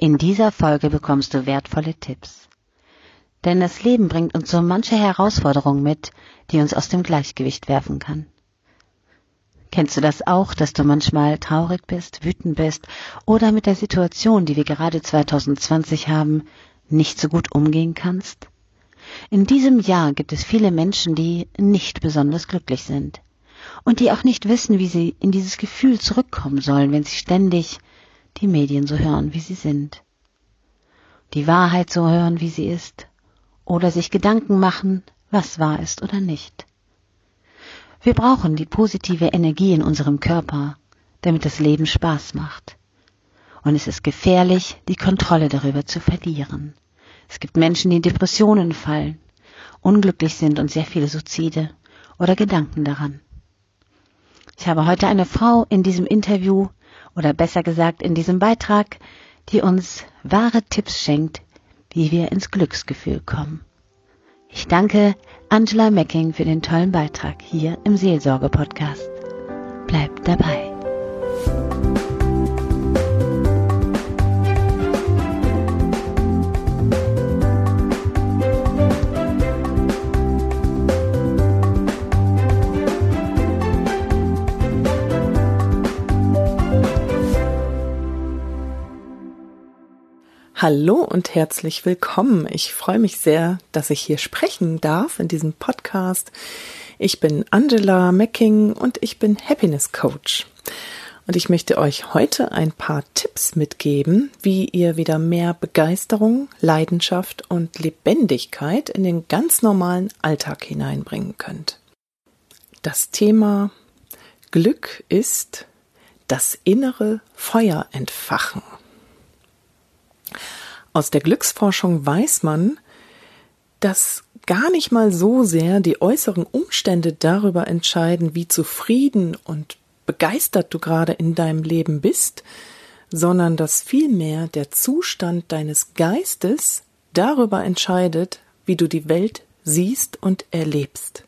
In dieser Folge bekommst du wertvolle Tipps. Denn das Leben bringt uns so manche Herausforderung mit, die uns aus dem Gleichgewicht werfen kann. Kennst du das auch, dass du manchmal traurig bist, wütend bist oder mit der Situation, die wir gerade 2020 haben, nicht so gut umgehen kannst? In diesem Jahr gibt es viele Menschen, die nicht besonders glücklich sind und die auch nicht wissen, wie sie in dieses Gefühl zurückkommen sollen, wenn sie ständig die Medien so hören, wie sie sind, die Wahrheit so hören, wie sie ist, oder sich Gedanken machen, was wahr ist oder nicht. Wir brauchen die positive Energie in unserem Körper, damit das Leben Spaß macht. Und es ist gefährlich, die Kontrolle darüber zu verlieren. Es gibt Menschen, die in Depressionen fallen, unglücklich sind und sehr viele Suizide oder Gedanken daran. Ich habe heute eine Frau in diesem Interview, oder besser gesagt in diesem Beitrag, die uns wahre Tipps schenkt, wie wir ins Glücksgefühl kommen. Ich danke Angela Mecking für den tollen Beitrag hier im Seelsorge-Podcast. Bleibt dabei. Hallo und herzlich willkommen. Ich freue mich sehr, dass ich hier sprechen darf in diesem Podcast. Ich bin Angela Mecking und ich bin Happiness Coach. Und ich möchte euch heute ein paar Tipps mitgeben, wie ihr wieder mehr Begeisterung, Leidenschaft und Lebendigkeit in den ganz normalen Alltag hineinbringen könnt. Das Thema Glück ist das innere Feuer entfachen. Aus der Glücksforschung weiß man, dass gar nicht mal so sehr die äußeren Umstände darüber entscheiden, wie zufrieden und begeistert du gerade in deinem Leben bist, sondern dass vielmehr der Zustand deines Geistes darüber entscheidet, wie du die Welt siehst und erlebst.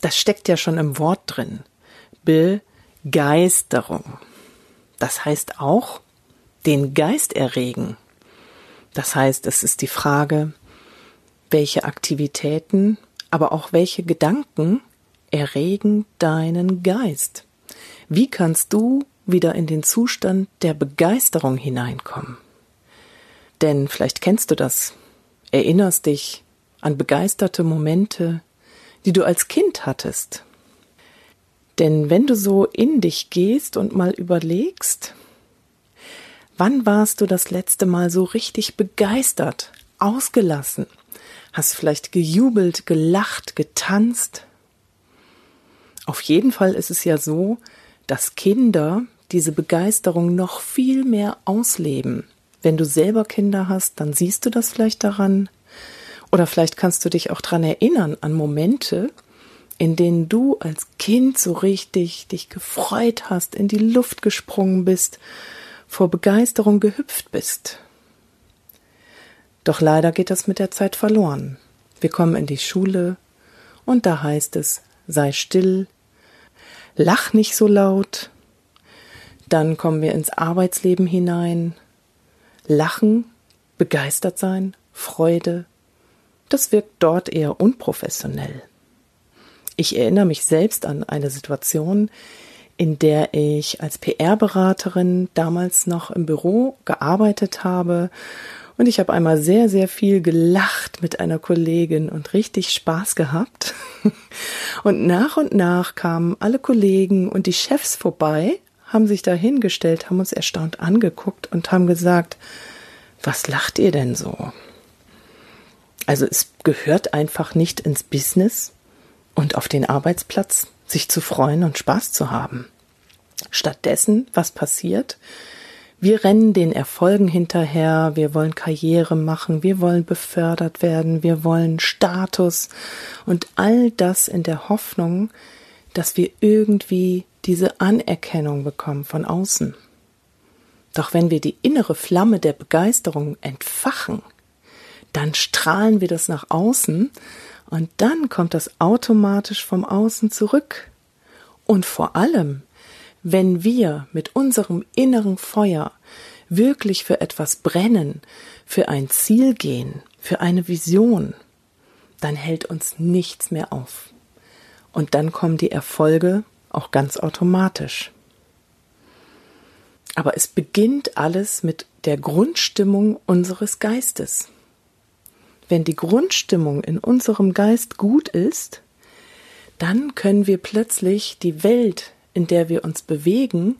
Das steckt ja schon im Wort drin. Begeisterung. Das heißt auch den Geist erregen. Das heißt, es ist die Frage, welche Aktivitäten, aber auch welche Gedanken erregen deinen Geist. Wie kannst du wieder in den Zustand der Begeisterung hineinkommen? Denn vielleicht kennst du das, erinnerst dich an begeisterte Momente, die du als Kind hattest. Denn wenn du so in dich gehst und mal überlegst, Wann warst du das letzte Mal so richtig begeistert, ausgelassen? Hast vielleicht gejubelt, gelacht, getanzt? Auf jeden Fall ist es ja so, dass Kinder diese Begeisterung noch viel mehr ausleben. Wenn du selber Kinder hast, dann siehst du das vielleicht daran. Oder vielleicht kannst du dich auch daran erinnern an Momente, in denen du als Kind so richtig dich gefreut hast, in die Luft gesprungen bist vor Begeisterung gehüpft bist. Doch leider geht das mit der Zeit verloren. Wir kommen in die Schule und da heißt es, sei still, lach nicht so laut. Dann kommen wir ins Arbeitsleben hinein. Lachen, begeistert sein, Freude, das wirkt dort eher unprofessionell. Ich erinnere mich selbst an eine Situation, in der ich als PR-Beraterin damals noch im Büro gearbeitet habe. Und ich habe einmal sehr, sehr viel gelacht mit einer Kollegin und richtig Spaß gehabt. Und nach und nach kamen alle Kollegen und die Chefs vorbei, haben sich da hingestellt, haben uns erstaunt angeguckt und haben gesagt, was lacht ihr denn so? Also es gehört einfach nicht ins Business und auf den Arbeitsplatz sich zu freuen und Spaß zu haben. Stattdessen, was passiert? Wir rennen den Erfolgen hinterher, wir wollen Karriere machen, wir wollen befördert werden, wir wollen Status und all das in der Hoffnung, dass wir irgendwie diese Anerkennung bekommen von außen. Doch wenn wir die innere Flamme der Begeisterung entfachen, dann strahlen wir das nach außen und dann kommt das automatisch vom Außen zurück. Und vor allem, wenn wir mit unserem inneren Feuer wirklich für etwas brennen, für ein Ziel gehen, für eine Vision, dann hält uns nichts mehr auf. Und dann kommen die Erfolge auch ganz automatisch. Aber es beginnt alles mit der Grundstimmung unseres Geistes. Wenn die Grundstimmung in unserem Geist gut ist, dann können wir plötzlich die Welt, in der wir uns bewegen,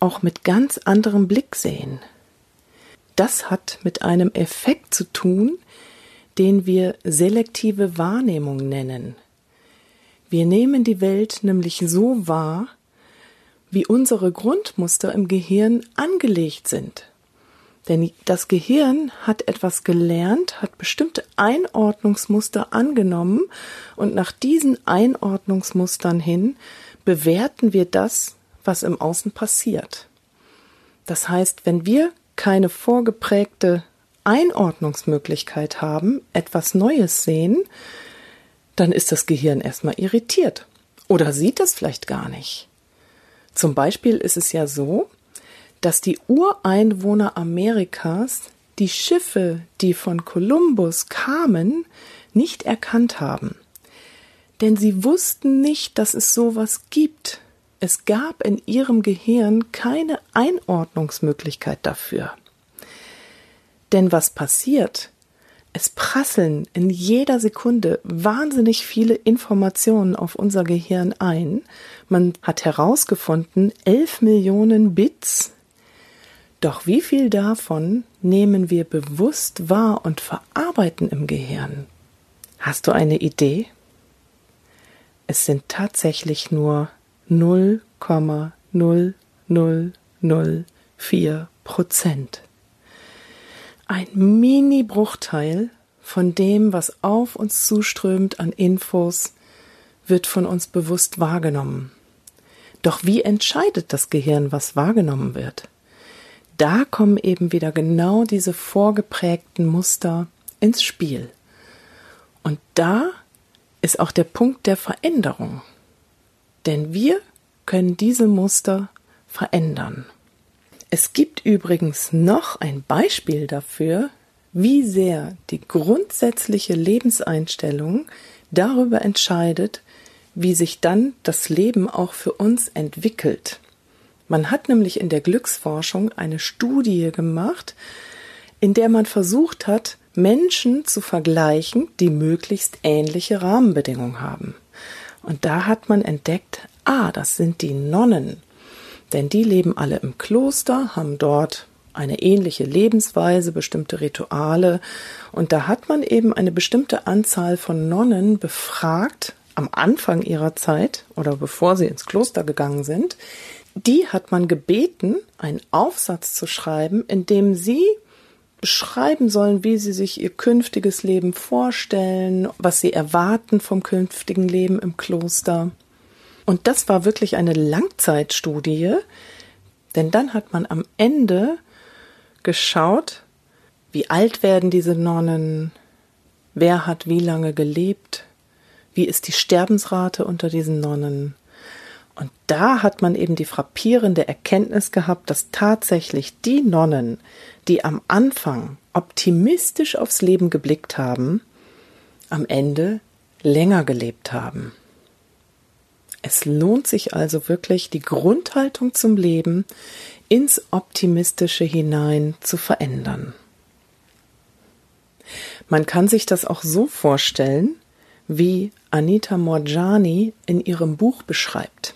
auch mit ganz anderem Blick sehen. Das hat mit einem Effekt zu tun, den wir selektive Wahrnehmung nennen. Wir nehmen die Welt nämlich so wahr, wie unsere Grundmuster im Gehirn angelegt sind. Denn das Gehirn hat etwas gelernt, hat bestimmte Einordnungsmuster angenommen und nach diesen Einordnungsmustern hin bewerten wir das, was im Außen passiert. Das heißt, wenn wir keine vorgeprägte Einordnungsmöglichkeit haben, etwas Neues sehen, dann ist das Gehirn erstmal irritiert oder sieht es vielleicht gar nicht. Zum Beispiel ist es ja so, dass die Ureinwohner Amerikas die Schiffe, die von Kolumbus kamen, nicht erkannt haben. Denn sie wussten nicht, dass es sowas gibt. Es gab in ihrem Gehirn keine Einordnungsmöglichkeit dafür. Denn was passiert? Es prasseln in jeder Sekunde wahnsinnig viele Informationen auf unser Gehirn ein. Man hat herausgefunden, elf Millionen Bits doch wie viel davon nehmen wir bewusst wahr und verarbeiten im Gehirn? Hast du eine Idee? Es sind tatsächlich nur 0,0004 Prozent. Ein Mini-Bruchteil von dem, was auf uns zuströmt an Infos, wird von uns bewusst wahrgenommen. Doch wie entscheidet das Gehirn, was wahrgenommen wird? Da kommen eben wieder genau diese vorgeprägten Muster ins Spiel. Und da ist auch der Punkt der Veränderung. Denn wir können diese Muster verändern. Es gibt übrigens noch ein Beispiel dafür, wie sehr die grundsätzliche Lebenseinstellung darüber entscheidet, wie sich dann das Leben auch für uns entwickelt. Man hat nämlich in der Glücksforschung eine Studie gemacht, in der man versucht hat, Menschen zu vergleichen, die möglichst ähnliche Rahmenbedingungen haben. Und da hat man entdeckt, ah, das sind die Nonnen. Denn die leben alle im Kloster, haben dort eine ähnliche Lebensweise, bestimmte Rituale. Und da hat man eben eine bestimmte Anzahl von Nonnen befragt am Anfang ihrer Zeit oder bevor sie ins Kloster gegangen sind, die hat man gebeten, einen Aufsatz zu schreiben, in dem sie beschreiben sollen, wie sie sich ihr künftiges Leben vorstellen, was sie erwarten vom künftigen Leben im Kloster. Und das war wirklich eine Langzeitstudie, denn dann hat man am Ende geschaut, wie alt werden diese Nonnen, wer hat wie lange gelebt, wie ist die Sterbensrate unter diesen Nonnen, und da hat man eben die frappierende Erkenntnis gehabt, dass tatsächlich die Nonnen, die am Anfang optimistisch aufs Leben geblickt haben, am Ende länger gelebt haben. Es lohnt sich also wirklich, die Grundhaltung zum Leben ins Optimistische hinein zu verändern. Man kann sich das auch so vorstellen, wie Anita Morjani in ihrem Buch beschreibt.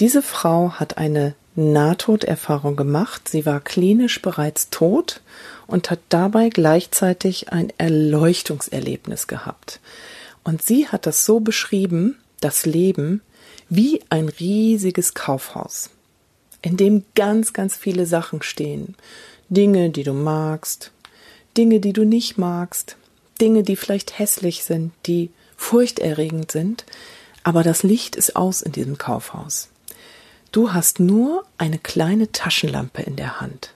Diese Frau hat eine Nahtoderfahrung gemacht. Sie war klinisch bereits tot und hat dabei gleichzeitig ein Erleuchtungserlebnis gehabt. Und sie hat das so beschrieben, das Leben, wie ein riesiges Kaufhaus, in dem ganz, ganz viele Sachen stehen. Dinge, die du magst, Dinge, die du nicht magst, Dinge, die vielleicht hässlich sind, die furchterregend sind, aber das Licht ist aus in diesem Kaufhaus. Du hast nur eine kleine Taschenlampe in der Hand.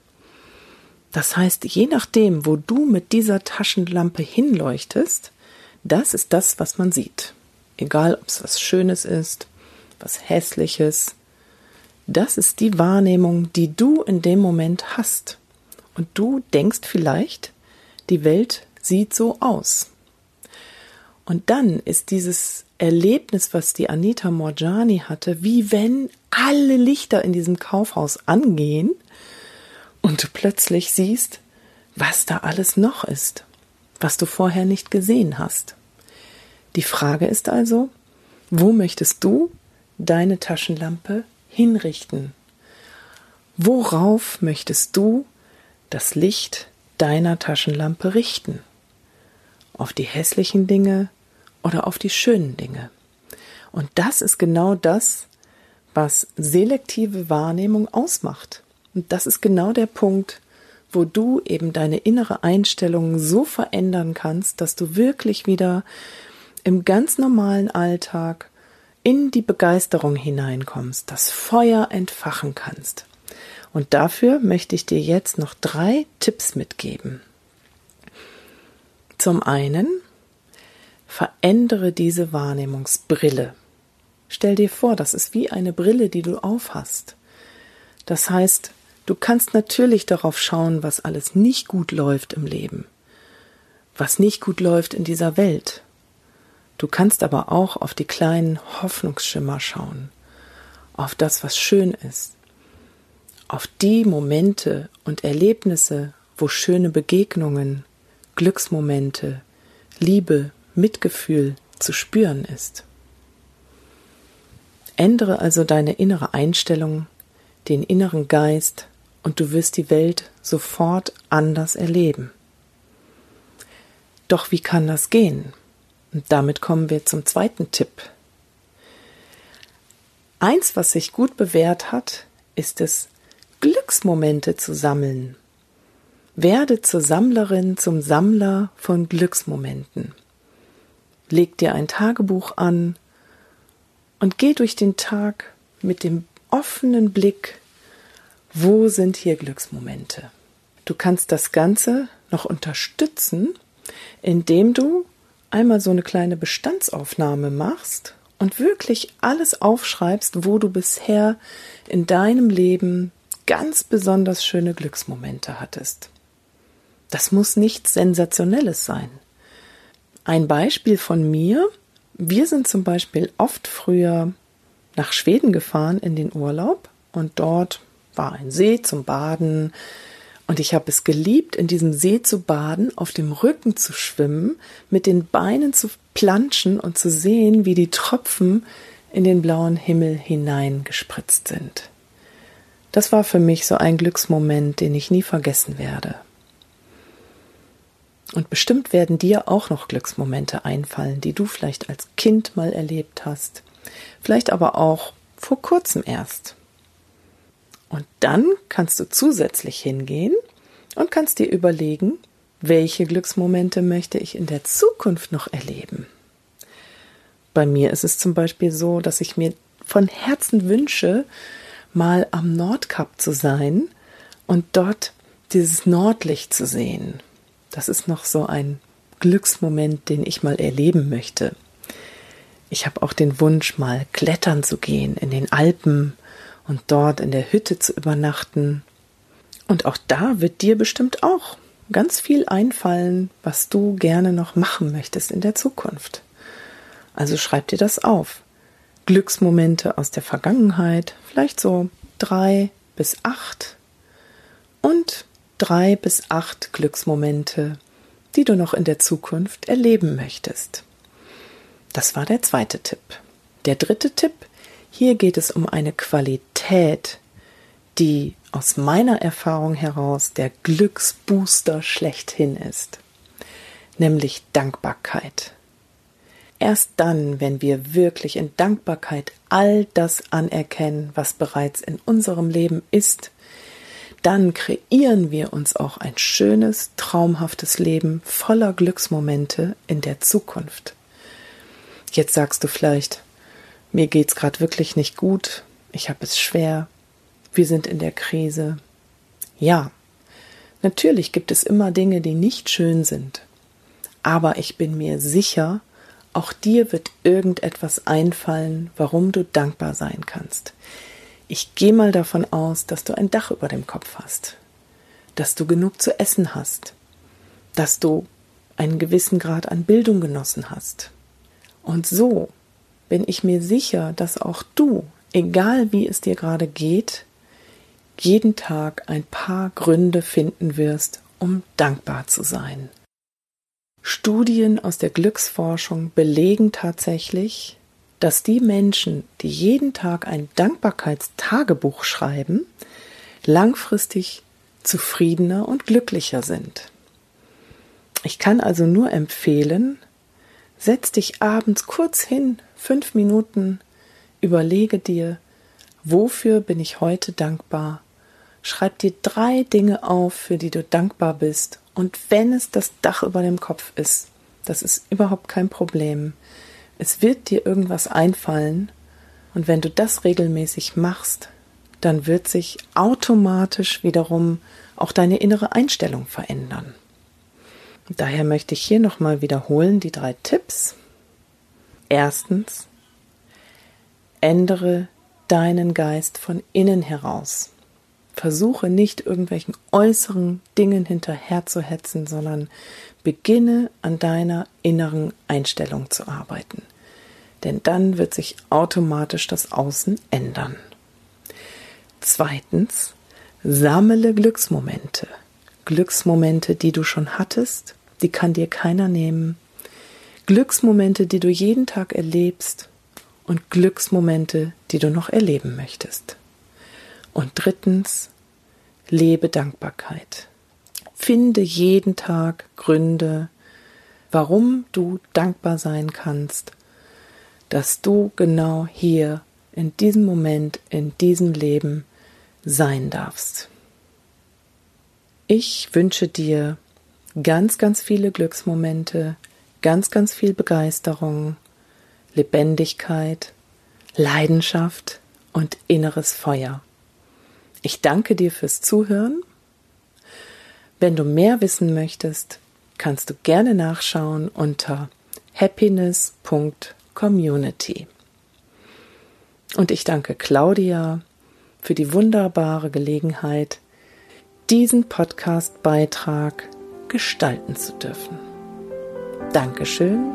Das heißt, je nachdem, wo du mit dieser Taschenlampe hinleuchtest, das ist das, was man sieht. Egal, ob es was Schönes ist, was Hässliches, Das ist die Wahrnehmung, die du in dem Moment hast. Und du denkst vielleicht, die Welt sieht so aus. Und dann ist dieses Erlebnis, was die Anita Morjani hatte, wie wenn alle Lichter in diesem Kaufhaus angehen und du plötzlich siehst, was da alles noch ist, was du vorher nicht gesehen hast. Die Frage ist also, wo möchtest du deine Taschenlampe hinrichten? Worauf möchtest du das Licht deiner Taschenlampe richten? Auf die hässlichen Dinge oder auf die schönen Dinge? Und das ist genau das, was selektive Wahrnehmung ausmacht. Und das ist genau der Punkt, wo du eben deine innere Einstellung so verändern kannst, dass du wirklich wieder im ganz normalen Alltag in die Begeisterung hineinkommst, das Feuer entfachen kannst. Und dafür möchte ich dir jetzt noch drei Tipps mitgeben. Zum einen, verändere diese Wahrnehmungsbrille. Stell dir vor, das ist wie eine Brille, die du aufhast. Das heißt, du kannst natürlich darauf schauen, was alles nicht gut läuft im Leben, was nicht gut läuft in dieser Welt, Du kannst aber auch auf die kleinen Hoffnungsschimmer schauen, auf das, was schön ist, auf die Momente und Erlebnisse, wo schöne Begegnungen, Glücksmomente, Liebe, Mitgefühl zu spüren ist. Ändere also deine innere Einstellung, den inneren Geist, und du wirst die Welt sofort anders erleben. Doch wie kann das gehen? Und damit kommen wir zum zweiten Tipp. Eins, was sich gut bewährt hat, ist es, Glücksmomente zu sammeln. Werde zur Sammlerin, zum Sammler von Glücksmomenten. Leg dir ein Tagebuch an und geh durch den Tag mit dem offenen Blick, wo sind hier Glücksmomente. Du kannst das Ganze noch unterstützen, indem du einmal so eine kleine Bestandsaufnahme machst und wirklich alles aufschreibst, wo du bisher in deinem Leben ganz besonders schöne Glücksmomente hattest. Das muss nichts Sensationelles sein. Ein Beispiel von mir. Wir sind zum Beispiel oft früher nach Schweden gefahren in den Urlaub und dort war ein See zum Baden, und ich habe es geliebt, in diesem See zu baden, auf dem Rücken zu schwimmen, mit den Beinen zu planschen und zu sehen, wie die Tropfen in den blauen Himmel hineingespritzt sind. Das war für mich so ein Glücksmoment, den ich nie vergessen werde. Und bestimmt werden dir auch noch Glücksmomente einfallen, die du vielleicht als Kind mal erlebt hast, vielleicht aber auch vor kurzem erst. Und dann kannst du zusätzlich hingehen und kannst dir überlegen, welche Glücksmomente möchte ich in der Zukunft noch erleben. Bei mir ist es zum Beispiel so, dass ich mir von Herzen wünsche, mal am Nordkap zu sein und dort dieses Nordlicht zu sehen. Das ist noch so ein Glücksmoment, den ich mal erleben möchte. Ich habe auch den Wunsch, mal klettern zu gehen in den Alpen und dort in der Hütte zu übernachten. Und auch da wird dir bestimmt auch ganz viel einfallen, was du gerne noch machen möchtest in der Zukunft. Also schreib dir das auf. Glücksmomente aus der Vergangenheit, vielleicht so drei bis acht und drei bis acht Glücksmomente, die du noch in der Zukunft erleben möchtest. Das war der zweite Tipp. Der dritte Tipp hier geht es um eine Qualität, die aus meiner Erfahrung heraus der Glücksbooster schlechthin ist, nämlich Dankbarkeit. Erst dann, wenn wir wirklich in Dankbarkeit all das anerkennen, was bereits in unserem Leben ist, dann kreieren wir uns auch ein schönes, traumhaftes Leben voller Glücksmomente in der Zukunft. Jetzt sagst du vielleicht, mir geht's gerade wirklich nicht gut, ich habe es schwer, wir sind in der Krise. Ja, natürlich gibt es immer Dinge, die nicht schön sind, aber ich bin mir sicher, auch dir wird irgendetwas einfallen, warum du dankbar sein kannst. Ich gehe mal davon aus, dass du ein Dach über dem Kopf hast, dass du genug zu essen hast, dass du einen gewissen Grad an Bildung genossen hast. Und so bin ich mir sicher, dass auch du, egal wie es dir gerade geht, jeden Tag ein paar Gründe finden wirst, um dankbar zu sein. Studien aus der Glücksforschung belegen tatsächlich, dass die Menschen, die jeden Tag ein Dankbarkeitstagebuch schreiben, langfristig zufriedener und glücklicher sind. Ich kann also nur empfehlen, setz dich abends kurz hin, fünf Minuten, überlege dir, wofür bin ich heute dankbar Schreib dir drei Dinge auf, für die du dankbar bist. Und wenn es das Dach über dem Kopf ist, das ist überhaupt kein Problem. Es wird dir irgendwas einfallen. Und wenn du das regelmäßig machst, dann wird sich automatisch wiederum auch deine innere Einstellung verändern. Daher möchte ich hier nochmal wiederholen die drei Tipps. Erstens, ändere deinen Geist von innen heraus. Versuche nicht irgendwelchen äußeren Dingen hinterherzuhetzen, sondern beginne an deiner inneren Einstellung zu arbeiten. Denn dann wird sich automatisch das Außen ändern. Zweitens, sammle Glücksmomente. Glücksmomente, die du schon hattest, die kann dir keiner nehmen. Glücksmomente, die du jeden Tag erlebst und Glücksmomente, die du noch erleben möchtest. Und drittens, lebe Dankbarkeit. Finde jeden Tag Gründe, warum du dankbar sein kannst, dass du genau hier in diesem Moment, in diesem Leben sein darfst. Ich wünsche dir ganz, ganz viele Glücksmomente, ganz, ganz viel Begeisterung, Lebendigkeit, Leidenschaft und inneres Feuer. Ich danke dir fürs Zuhören. Wenn du mehr wissen möchtest, kannst du gerne nachschauen unter happiness.community. Und ich danke Claudia für die wunderbare Gelegenheit, diesen Podcast-Beitrag gestalten zu dürfen. Dankeschön,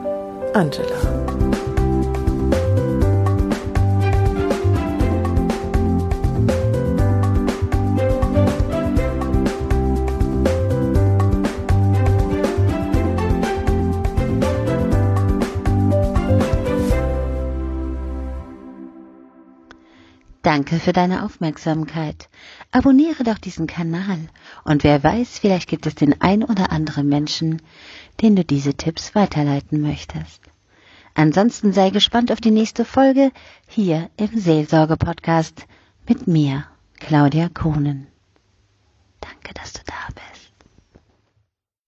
Angela. Danke für deine Aufmerksamkeit. Abonniere doch diesen Kanal und wer weiß, vielleicht gibt es den ein oder anderen Menschen, den du diese Tipps weiterleiten möchtest. Ansonsten sei gespannt auf die nächste Folge hier im Seelsorge-Podcast mit mir, Claudia Kohnen. Danke, dass du